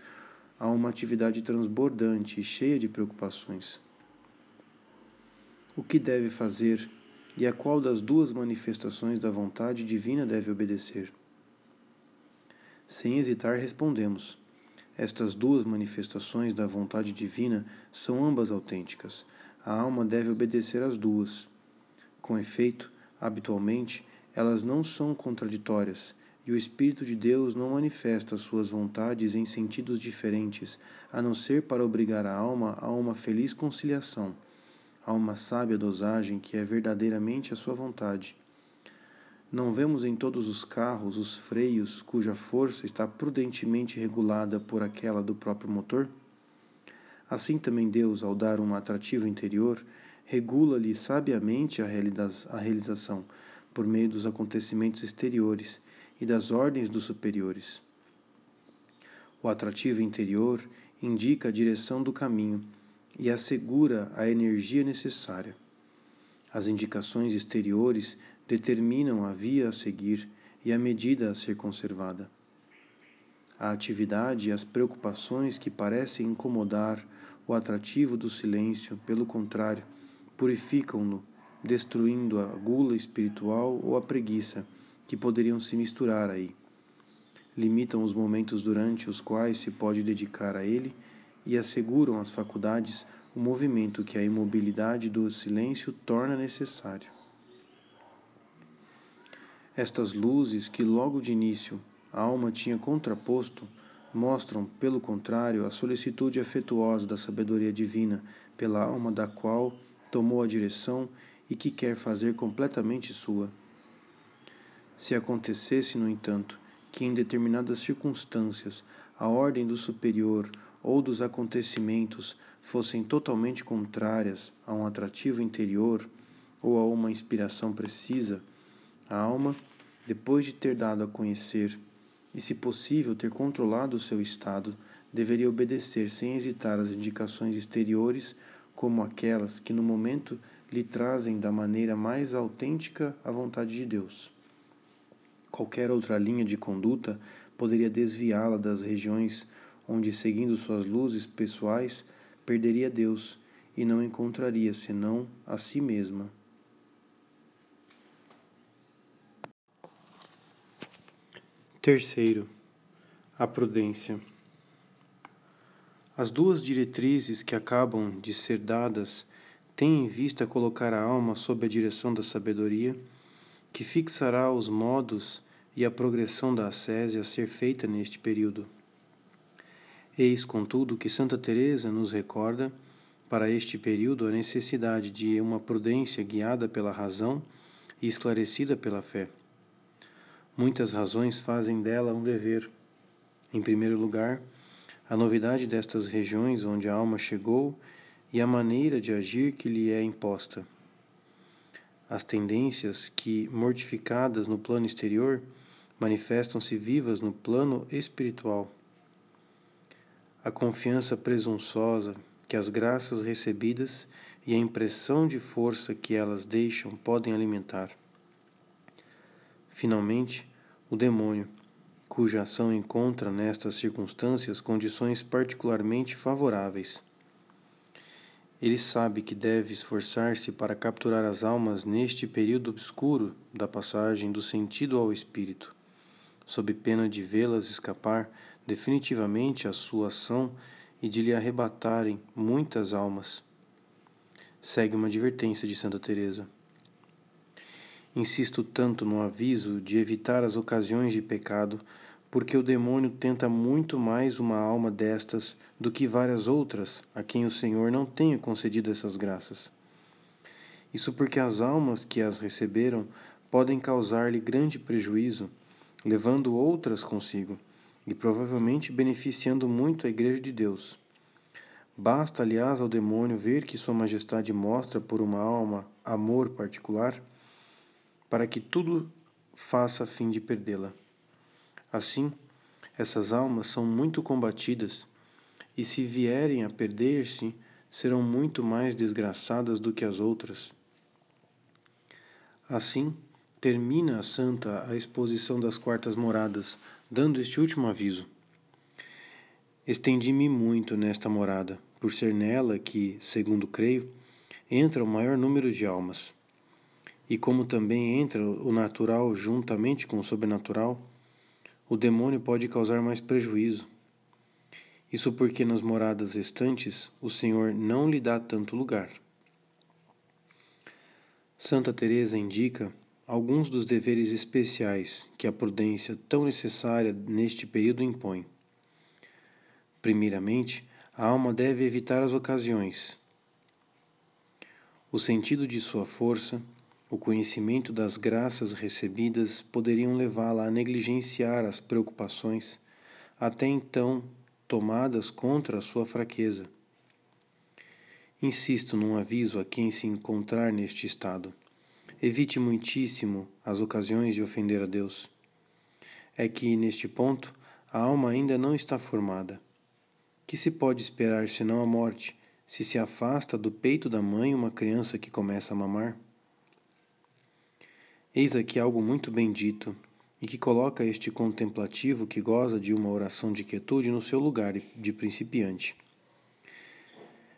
a uma atividade transbordante e cheia de preocupações. O que deve fazer e a qual das duas manifestações da vontade divina deve obedecer? Sem hesitar, respondemos: estas duas manifestações da vontade divina são ambas autênticas. A alma deve obedecer às duas. Com efeito, habitualmente, elas não são contraditórias e o Espírito de Deus não manifesta suas vontades em sentidos diferentes, a não ser para obrigar a alma a uma feliz conciliação, a uma sábia dosagem que é verdadeiramente a sua vontade. Não vemos em todos os carros os freios cuja força está prudentemente regulada por aquela do próprio motor? Assim também Deus, ao dar um atrativo interior, regula-lhe sabiamente a realização por meio dos acontecimentos exteriores e das ordens dos superiores. O atrativo interior indica a direção do caminho e assegura a energia necessária. As indicações exteriores determinam a via a seguir e a medida a ser conservada. A atividade e as preocupações que parecem incomodar o atrativo do silêncio, pelo contrário, purificam-no, destruindo a gula espiritual ou a preguiça que poderiam se misturar aí. Limitam os momentos durante os quais se pode dedicar a ele e asseguram às faculdades o movimento que a imobilidade do silêncio torna necessário. Estas luzes que logo de início a alma tinha contraposto mostram, pelo contrário, a solicitude afetuosa da sabedoria divina pela alma da qual tomou a direção e que quer fazer completamente sua. Se acontecesse, no entanto, que em determinadas circunstâncias a ordem do superior ou dos acontecimentos fossem totalmente contrárias a um atrativo interior ou a uma inspiração precisa, a alma, depois de ter dado a conhecer e, se possível, ter controlado o seu estado, deveria obedecer sem hesitar às indicações exteriores, como aquelas que no momento lhe trazem da maneira mais autêntica a vontade de Deus. Qualquer outra linha de conduta poderia desviá-la das regiões onde, seguindo suas luzes pessoais, perderia Deus e não encontraria senão a si mesma. Terceiro, a prudência. As duas diretrizes que acabam de ser dadas têm em vista colocar a alma sob a direção da sabedoria, que fixará os modos e a progressão da ascese a ser feita neste período. Eis, contudo, que Santa Teresa nos recorda para este período a necessidade de uma prudência guiada pela razão e esclarecida pela fé. Muitas razões fazem dela um dever. Em primeiro lugar, a novidade destas regiões onde a alma chegou e a maneira de agir que lhe é imposta. As tendências que, mortificadas no plano exterior, manifestam-se vivas no plano espiritual. A confiança presunçosa que as graças recebidas e a impressão de força que elas deixam podem alimentar. Finalmente, o demônio, cuja ação encontra nestas circunstâncias condições particularmente favoráveis. Ele sabe que deve esforçar-se para capturar as almas neste período obscuro da passagem do sentido ao espírito sob pena de vê-las escapar definitivamente à sua ação e de lhe arrebatarem muitas almas. Segue uma advertência de Santa Teresa. Insisto tanto no aviso de evitar as ocasiões de pecado, porque o demônio tenta muito mais uma alma destas do que várias outras a quem o Senhor não tenha concedido essas graças. Isso porque as almas que as receberam podem causar-lhe grande prejuízo levando outras consigo e provavelmente beneficiando muito a Igreja de Deus. Basta, aliás, ao demônio ver que Sua Majestade mostra por uma alma amor particular, para que tudo faça a fim de perdê-la. Assim, essas almas são muito combatidas, e se vierem a perder-se, serão muito mais desgraçadas do que as outras. Assim, termina a santa a exposição das quartas moradas, dando este último aviso. Estendi-me muito nesta morada, por ser nela que, segundo creio, entra o maior número de almas. E como também entra o natural juntamente com o sobrenatural, o demônio pode causar mais prejuízo. Isso porque nas moradas restantes o Senhor não lhe dá tanto lugar. Santa Teresa indica alguns dos deveres especiais que a prudência tão necessária neste período impõe. Primeiramente, a alma deve evitar as ocasiões. O sentido de sua força, o conhecimento das graças recebidas poderiam levá-la a negligenciar as preocupações até então tomadas contra a sua fraqueza. Insisto num aviso a quem se encontrar neste estado. Evite muitíssimo as ocasiões de ofender a Deus. É que, neste ponto, a alma ainda não está formada. Que se pode esperar senão a morte, se se afasta do peito da mãe uma criança que começa a mamar? Eis aqui algo muito bendito e que coloca este contemplativo que goza de uma oração de quietude no seu lugar de principiante.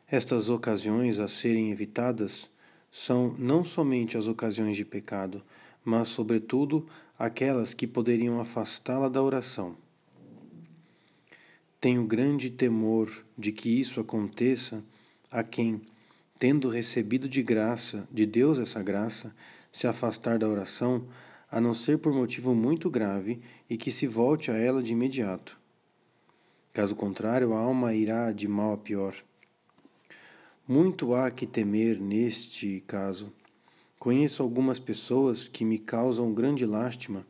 Estas ocasiões a serem evitadas são não somente as ocasiões de pecado, mas, sobretudo, aquelas que poderiam afastá-la da oração. Tenho grande temor de que isso aconteça a quem, tendo recebido de graça, de Deus essa graça, se afastar da oração, a não ser por motivo muito grave e que se volte a ela de imediato. Caso contrário, a alma irá de mal a pior. Muito há que temer neste caso. Conheço algumas pessoas que me causam grande lástima.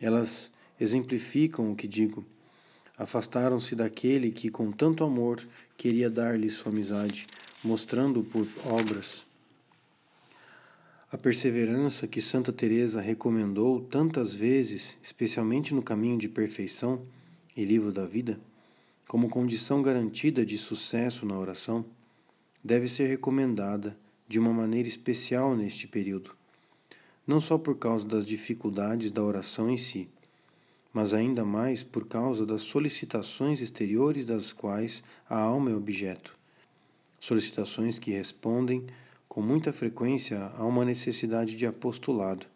Elas exemplificam o que digo. Afastaram-se daquele que, com tanto amor, queria dar-lhe sua amizade, mostrando por obras. A perseverança que Santa Teresa recomendou tantas vezes, especialmente no caminho de perfeição e livro da vida, como condição garantida de sucesso na oração, deve ser recomendada de uma maneira especial neste período, não só por causa das dificuldades da oração em si, mas ainda mais por causa das solicitações exteriores das quais a alma é objeto. Solicitações que respondem com muita frequência a uma necessidade de apostolado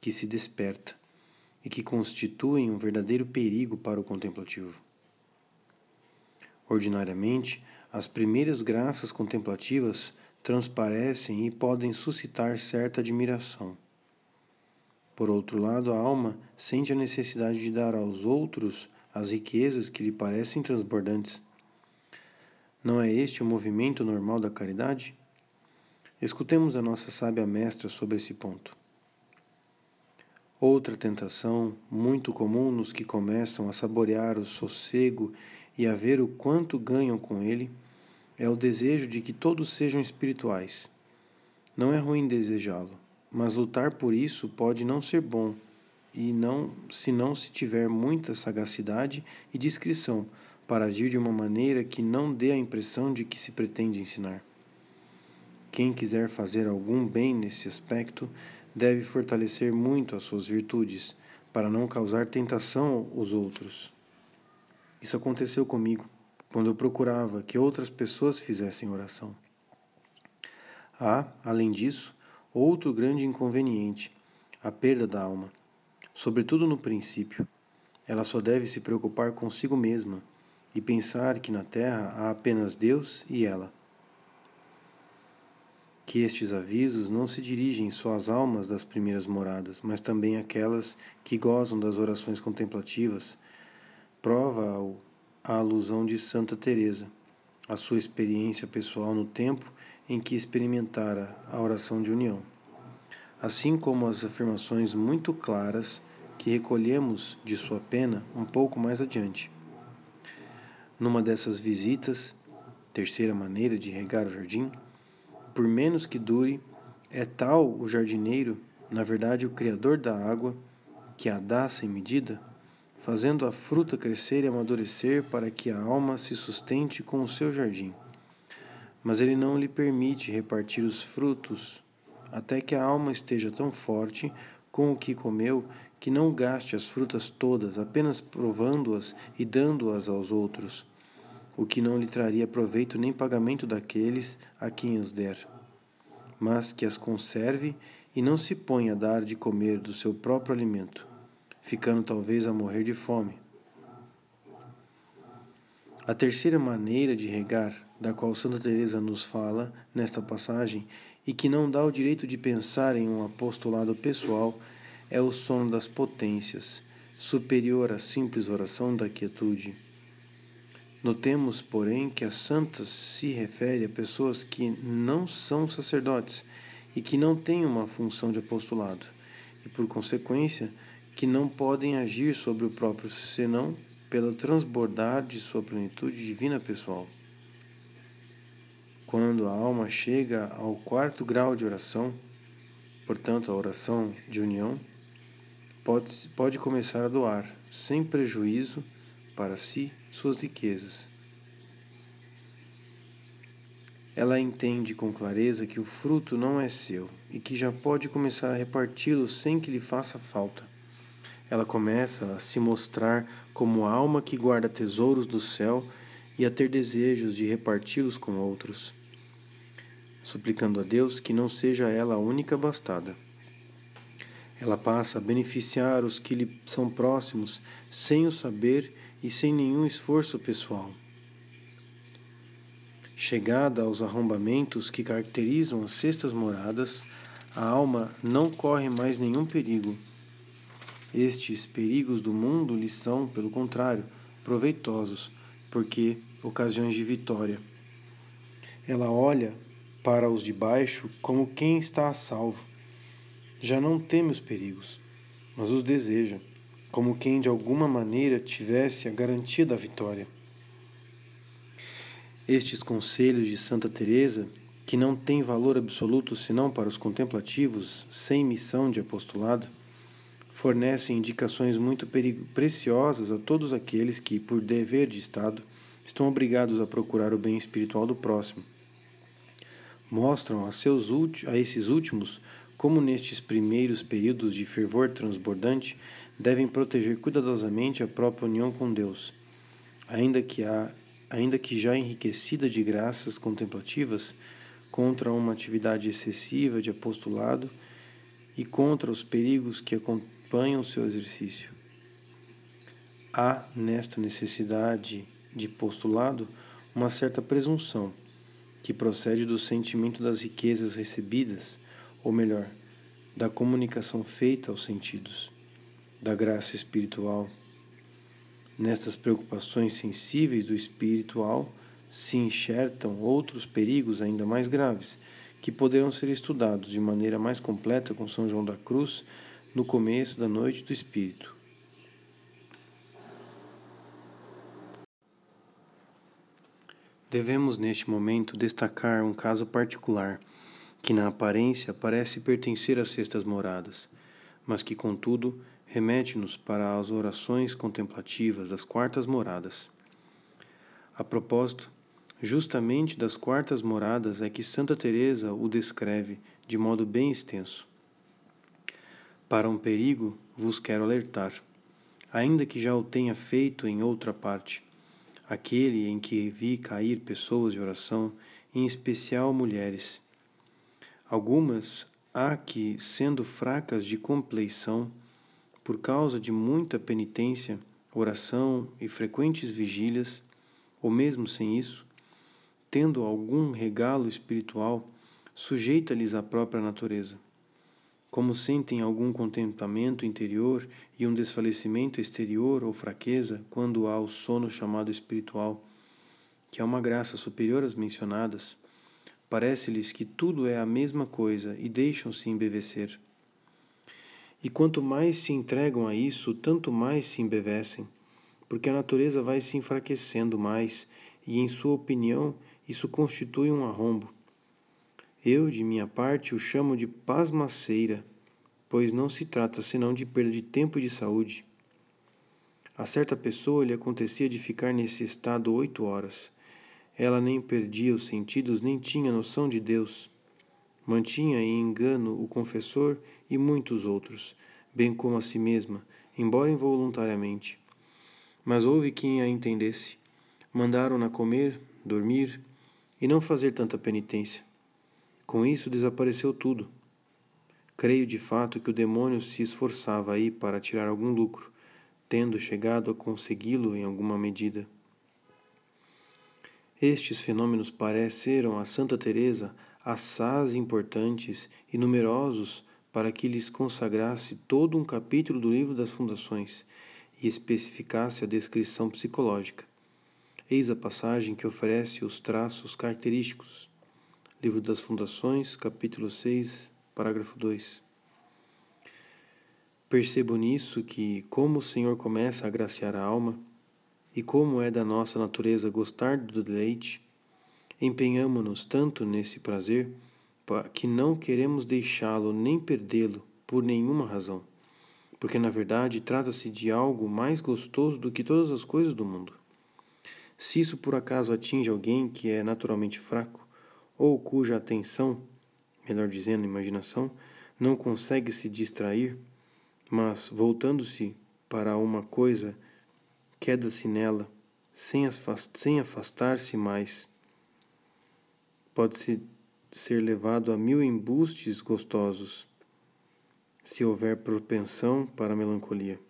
que se desperta e que constituem um verdadeiro perigo para o contemplativo. Ordinariamente, as primeiras graças contemplativas transparecem e podem suscitar certa admiração. Por outro lado, a alma sente a necessidade de dar aos outros as riquezas que lhe parecem transbordantes. Não é este o movimento normal da caridade? Escutemos a nossa sábia mestra sobre esse ponto. Outra tentação, muito comum nos que começam a saborear o sossego e a ver o quanto ganham com ele, é o desejo de que todos sejam espirituais. Não é ruim desejá-lo, mas lutar por isso pode não ser bom, e não se não se tiver muita sagacidade e discrição para agir de uma maneira que não dê a impressão de que se pretende ensinar. Quem quiser fazer algum bem nesse aspecto deve fortalecer muito as suas virtudes, para não causar tentação aos outros. Isso aconteceu comigo quando eu procurava que outras pessoas fizessem oração. Há, além disso, outro grande inconveniente, a perda da alma, sobretudo no princípio. Ela só deve se preocupar consigo mesma e pensar que na terra há apenas Deus e ela que estes avisos não se dirigem só às almas das primeiras moradas, mas também àquelas que gozam das orações contemplativas. Prova a alusão de Santa Teresa, a sua experiência pessoal no tempo em que experimentara a oração de união, assim como as afirmações muito claras que recolhemos de sua pena um pouco mais adiante. Numa dessas visitas, terceira maneira de regar o jardim, por menos que dure, é tal o jardineiro, na verdade o criador da água, que a dá sem medida, fazendo a fruta crescer e amadurecer para que a alma se sustente com o seu jardim. Mas ele não lhe permite repartir os frutos, até que a alma esteja tão forte com o que comeu que não gaste as frutas todas, apenas provando-as e dando-as aos outros o que não lhe traria proveito nem pagamento daqueles a quem os der, mas que as conserve e não se ponha a dar de comer do seu próprio alimento, ficando talvez a morrer de fome. A terceira maneira de regar, da qual Santa Teresa nos fala nesta passagem e que não dá o direito de pensar em um apostolado pessoal, é o sono das potências, superior à simples oração da quietude. Notemos, porém, que a santa se refere a pessoas que não são sacerdotes e que não têm uma função de apostolado, e por consequência, que não podem agir sobre o próprio senão pela transbordar de sua plenitude divina pessoal. Quando a alma chega ao quarto grau de oração, portanto, a oração de união, pode, pode começar a doar, sem prejuízo para si suas riquezas. Ela entende com clareza que o fruto não é seu e que já pode começar a reparti-lo sem que lhe faça falta. Ela começa a se mostrar como a alma que guarda tesouros do céu e a ter desejos de reparti-los com outros, suplicando a Deus que não seja ela a única bastada. Ela passa a beneficiar os que lhe são próximos sem o saber e sem nenhum esforço pessoal. Chegada aos arrombamentos que caracterizam as sextas moradas, a alma não corre mais nenhum perigo. Estes perigos do mundo lhe são, pelo contrário, proveitosos, porque ocasiões de vitória. Ela olha para os de baixo como quem está a salvo. Já não teme os perigos, mas os deseja como quem de alguma maneira tivesse a garantia da vitória. Estes conselhos de Santa Teresa, que não tem valor absoluto senão para os contemplativos, sem missão de apostolado, fornecem indicações muito preciosas a todos aqueles que, por dever de Estado, estão obrigados a procurar o bem espiritual do próximo. Mostram a, seus a esses últimos como, nestes primeiros períodos de fervor transbordante, devem proteger cuidadosamente a própria união com Deus, ainda que, há, ainda que já enriquecida de graças contemplativas, contra uma atividade excessiva de apostolado e contra os perigos que acompanham seu exercício. Há nesta necessidade de postulado uma certa presunção que procede do sentimento das riquezas recebidas, ou melhor, da comunicação feita aos sentidos, da graça espiritual. Nestas preocupações sensíveis do espiritual se enxertam outros perigos ainda mais graves, que poderão ser estudados de maneira mais completa com São João da Cruz no começo da Noite do Espírito. Devemos, neste momento, destacar um caso particular, que na aparência parece pertencer às sextas moradas, mas que, contudo, remete-nos para as orações contemplativas das quartas moradas. A propósito, justamente das quartas moradas é que Santa Teresa o descreve de modo bem extenso. Para um perigo vos quero alertar, ainda que já o tenha feito em outra parte aquele em que vi cair pessoas de oração, em especial mulheres. Algumas há que, sendo fracas de compleição, por causa de muita penitência, oração e frequentes vigílias, ou mesmo sem isso, tendo algum regalo espiritual, sujeita-lhes a própria natureza como sentem algum contentamento interior e um desfalecimento exterior ou fraqueza quando há o sono chamado espiritual, que é uma graça superior às mencionadas, parece-lhes que tudo é a mesma coisa e deixam-se embevecer. E quanto mais se entregam a isso, tanto mais se embevecem, porque a natureza vai se enfraquecendo mais, e em sua opinião isso constitui um arrombo eu, de minha parte, o chamo de pasmaceira, pois não se trata senão de perda de tempo e de saúde. A certa pessoa lhe acontecia de ficar nesse estado oito horas. Ela nem perdia os sentidos, nem tinha noção de Deus. Mantinha em engano o confessor e muitos outros, bem como a si mesma, embora involuntariamente. Mas houve quem a entendesse. Mandaram-na comer, dormir e não fazer tanta penitência. Com isso desapareceu tudo. Creio de fato que o demônio se esforçava aí para tirar algum lucro, tendo chegado a consegui-lo em alguma medida. Estes fenômenos pareceram a Santa Teresa assaz importantes e numerosos para que lhes consagrasse todo um capítulo do livro das fundações e especificasse a descrição psicológica. Eis a passagem que oferece os traços característicos Livro das Fundações, capítulo 6, parágrafo 2. Percebo nisso que, como o Senhor começa a agraciar a alma, e como é da nossa natureza gostar do deleite, empenhamo-nos tanto nesse prazer que não queremos deixá-lo nem perdê-lo por nenhuma razão, porque na verdade trata-se de algo mais gostoso do que todas as coisas do mundo. Se isso por acaso atinge alguém que é naturalmente fraco, ou cuja atenção, melhor dizendo, imaginação, não consegue se distrair, mas voltando-se para uma coisa, queda-se nela, sem afastar-se mais. Pode-se ser levado a mil embustes gostosos, se houver propensão para a melancolia.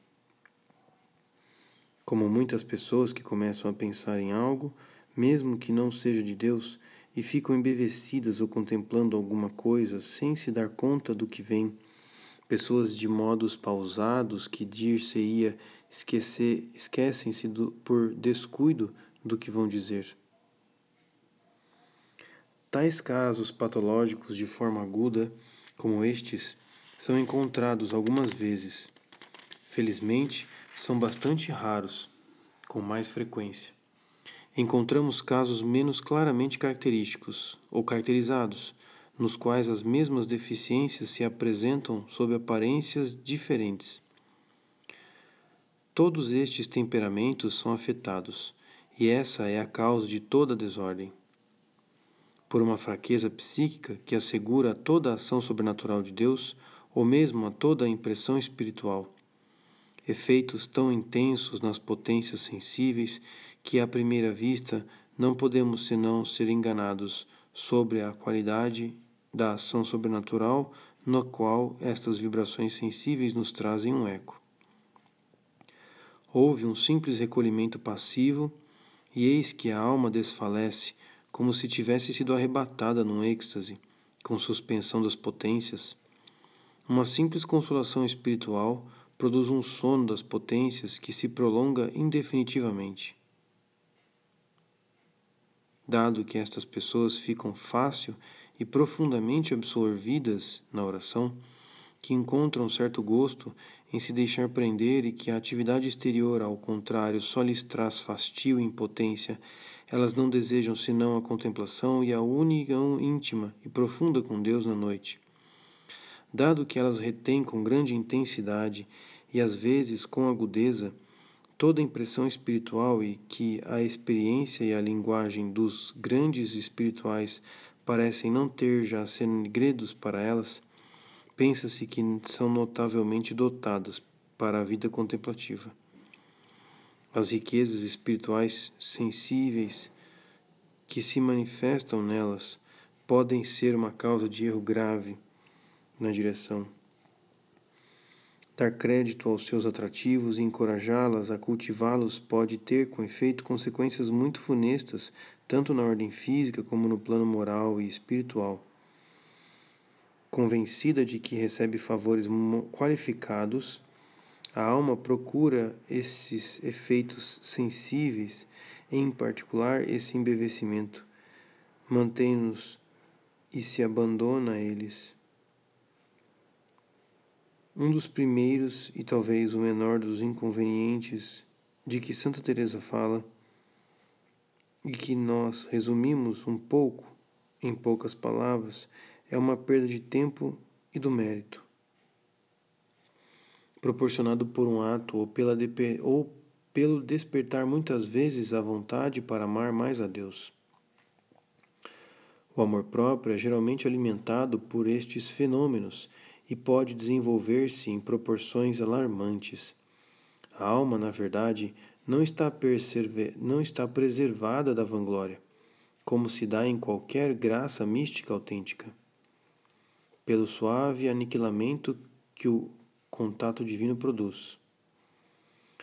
Como muitas pessoas que começam a pensar em algo, mesmo que não seja de Deus, e ficam embevecidas ou contemplando alguma coisa sem se dar conta do que vem. Pessoas de modos pausados que dir-se-ia esquecem-se por descuido do que vão dizer. Tais casos patológicos de forma aguda, como estes, são encontrados algumas vezes. Felizmente, são bastante raros, com mais frequência encontramos casos menos claramente característicos ou caracterizados, nos quais as mesmas deficiências se apresentam sob aparências diferentes. Todos estes temperamentos são afetados, e essa é a causa de toda a desordem. Por uma fraqueza psíquica que assegura toda a ação sobrenatural de Deus, ou mesmo a toda a impressão espiritual. Efeitos tão intensos nas potências sensíveis que, à primeira vista, não podemos senão ser enganados sobre a qualidade da ação sobrenatural na qual estas vibrações sensíveis nos trazem um eco. Houve um simples recolhimento passivo, e eis que a alma desfalece como se tivesse sido arrebatada num êxtase, com suspensão das potências. Uma simples consolação espiritual produz um sono das potências que se prolonga indefinitivamente. Dado que estas pessoas ficam fácil e profundamente absorvidas na oração, que encontram certo gosto em se deixar prender e que a atividade exterior, ao contrário, só lhes traz fastio e impotência, elas não desejam senão a contemplação e a união íntima e profunda com Deus na noite. Dado que elas retêm com grande intensidade e às vezes com agudeza toda impressão espiritual e que a experiência e a linguagem dos grandes espirituais parecem não ter já segredos para elas, pensa-se que são notavelmente dotadas para a vida contemplativa. As riquezas espirituais sensíveis que se manifestam nelas podem ser uma causa de erro grave na direção. Dar crédito aos seus atrativos e encorajá-las a cultivá-los pode ter, com efeito, consequências muito funestas, tanto na ordem física como no plano moral e espiritual convencida de que recebe favores qualificados, a alma procura esses efeitos sensíveis, em particular esse embevecimento, mantém-nos e se abandona a eles. Um dos primeiros e talvez o menor dos inconvenientes de que Santa Teresa fala e que nós resumimos um pouco em poucas palavras é uma perda de tempo e do mérito, proporcionado por um ato ou, pela ou pelo despertar muitas vezes a vontade para amar mais a Deus. O amor próprio é geralmente alimentado por estes fenômenos e pode desenvolver-se em proporções alarmantes. A alma, na verdade, não está, não está preservada da vanglória, como se dá em qualquer graça mística autêntica pelo suave aniquilamento que o contato divino produz.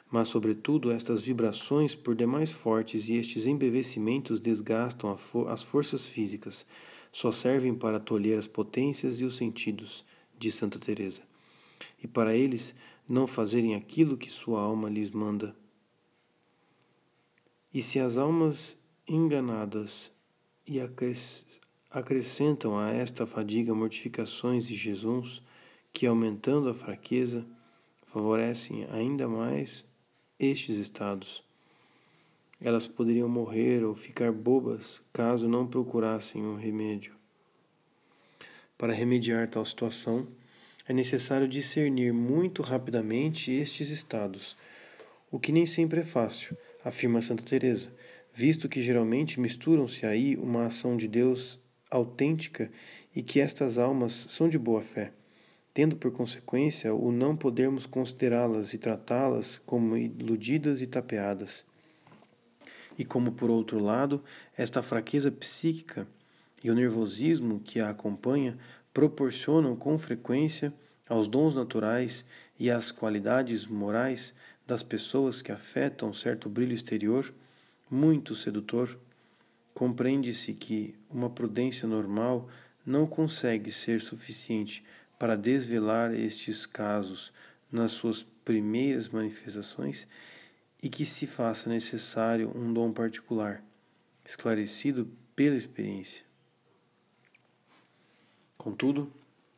Mas, sobretudo, estas vibrações, por demais fortes, e estes embevecimentos desgastam as forças físicas, só servem para tolher as potências e os sentidos, diz Santa Teresa, e para eles não fazerem aquilo que sua alma lhes manda. E se as almas enganadas e acrescentam a esta fadiga mortificações e jejuns que, aumentando a fraqueza, favorecem ainda mais estes estados. Elas poderiam morrer ou ficar bobas caso não procurassem um remédio. Para remediar tal situação, é necessário discernir muito rapidamente estes estados, o que nem sempre é fácil, afirma Santa Teresa, visto que geralmente misturam-se aí uma ação de Deus autêntica e que estas almas são de boa fé, tendo por consequência o não podermos considerá-las e tratá-las como iludidas e tapeadas. E como, por outro lado, esta fraqueza psíquica e o nervosismo que a acompanha proporcionam com frequência aos dons naturais e às qualidades morais das pessoas que afetam certo brilho exterior, muito sedutor, compreende-se que uma prudência normal não consegue ser suficiente para desvelar estes casos nas suas primeiras manifestações e que se faça necessário um dom particular, esclarecido pela experiência. Contudo,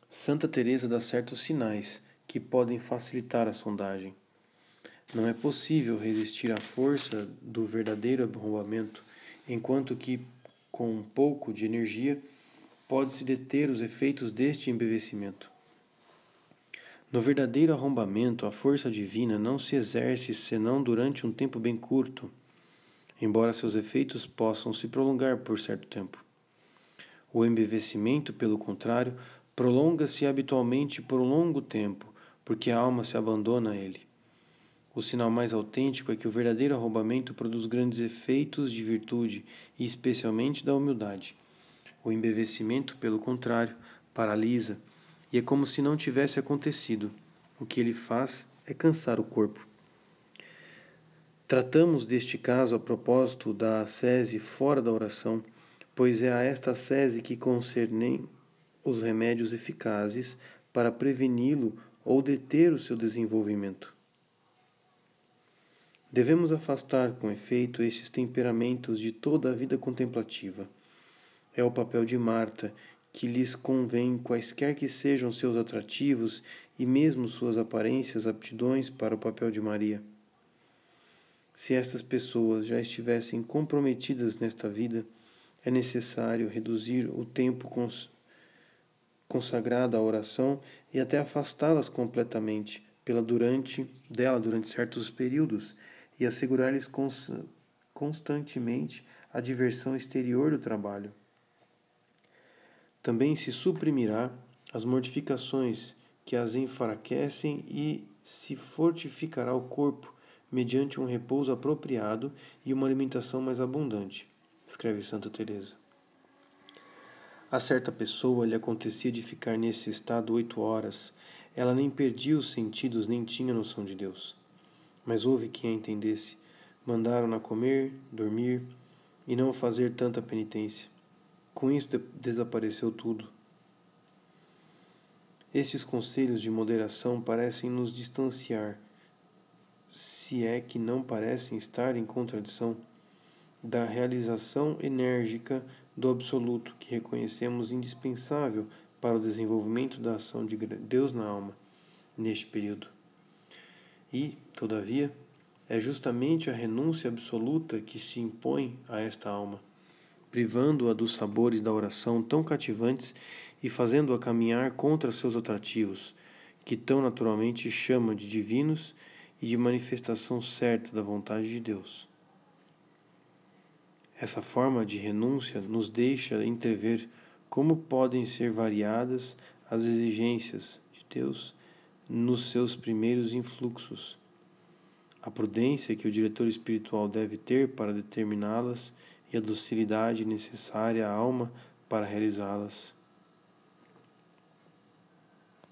Santa Teresa dá certos sinais que podem facilitar a sondagem. Não é possível resistir à força do verdadeiro arrombamento, enquanto que, com um pouco de energia, pode-se deter os efeitos deste embevecimento. No verdadeiro arrombamento, a força divina não se exerce senão durante um tempo bem curto, embora seus efeitos possam se prolongar por certo tempo. O embevecimento, pelo contrário, prolonga-se habitualmente por um longo tempo, porque a alma se abandona a ele. O sinal mais autêntico é que o verdadeiro arrombamento produz grandes efeitos de virtude e especialmente da humildade. O embevecimento, pelo contrário, paralisa e é como se não tivesse acontecido. O que ele faz é cansar o corpo. Tratamos deste caso a propósito da ascese fora da oração, pois é a esta ascese que concernem os remédios eficazes para preveni-lo ou deter o seu desenvolvimento. Devemos afastar, com efeito, estes temperamentos de toda a vida contemplativa. É o papel de Marta, que lhes convém, quaisquer que sejam seus atrativos e mesmo suas aparências, aptidões para o papel de Maria. Se estas pessoas já estivessem comprometidas nesta vida, é necessário reduzir o tempo cons consagrado à oração e até afastá-las completamente pela durante dela durante certos períodos e assegurar-lhes cons constantemente a diversão exterior do trabalho. Também se suprimirá as mortificações que as enfraquecem e se fortificará o corpo mediante um repouso apropriado e uma alimentação mais abundante, escreve Santa Teresa. A certa pessoa lhe acontecia de ficar nesse estado oito horas. Ela nem perdia os sentidos nem tinha noção de Deus mas houve quem a entendesse. Mandaram-na comer, dormir e não fazer tanta penitência. Com isso desapareceu tudo. Estes conselhos de moderação parecem nos distanciar, se é que não parecem estar em contradição, da realização enérgica do absoluto que reconhecemos indispensável para o desenvolvimento da ação de Deus na alma neste período. E, todavia, é justamente a renúncia absoluta que se impõe a esta alma, privando-a dos sabores da oração tão cativantes e fazendo-a caminhar contra seus atrativos, que tão naturalmente chama de divinos e de manifestação certa da vontade de Deus. Essa forma de renúncia nos deixa entrever como podem ser variadas as exigências de Deus nos seus primeiros influxos. A prudência que o diretor espiritual deve ter para determiná-las e a docilidade necessária à alma para realizá-las.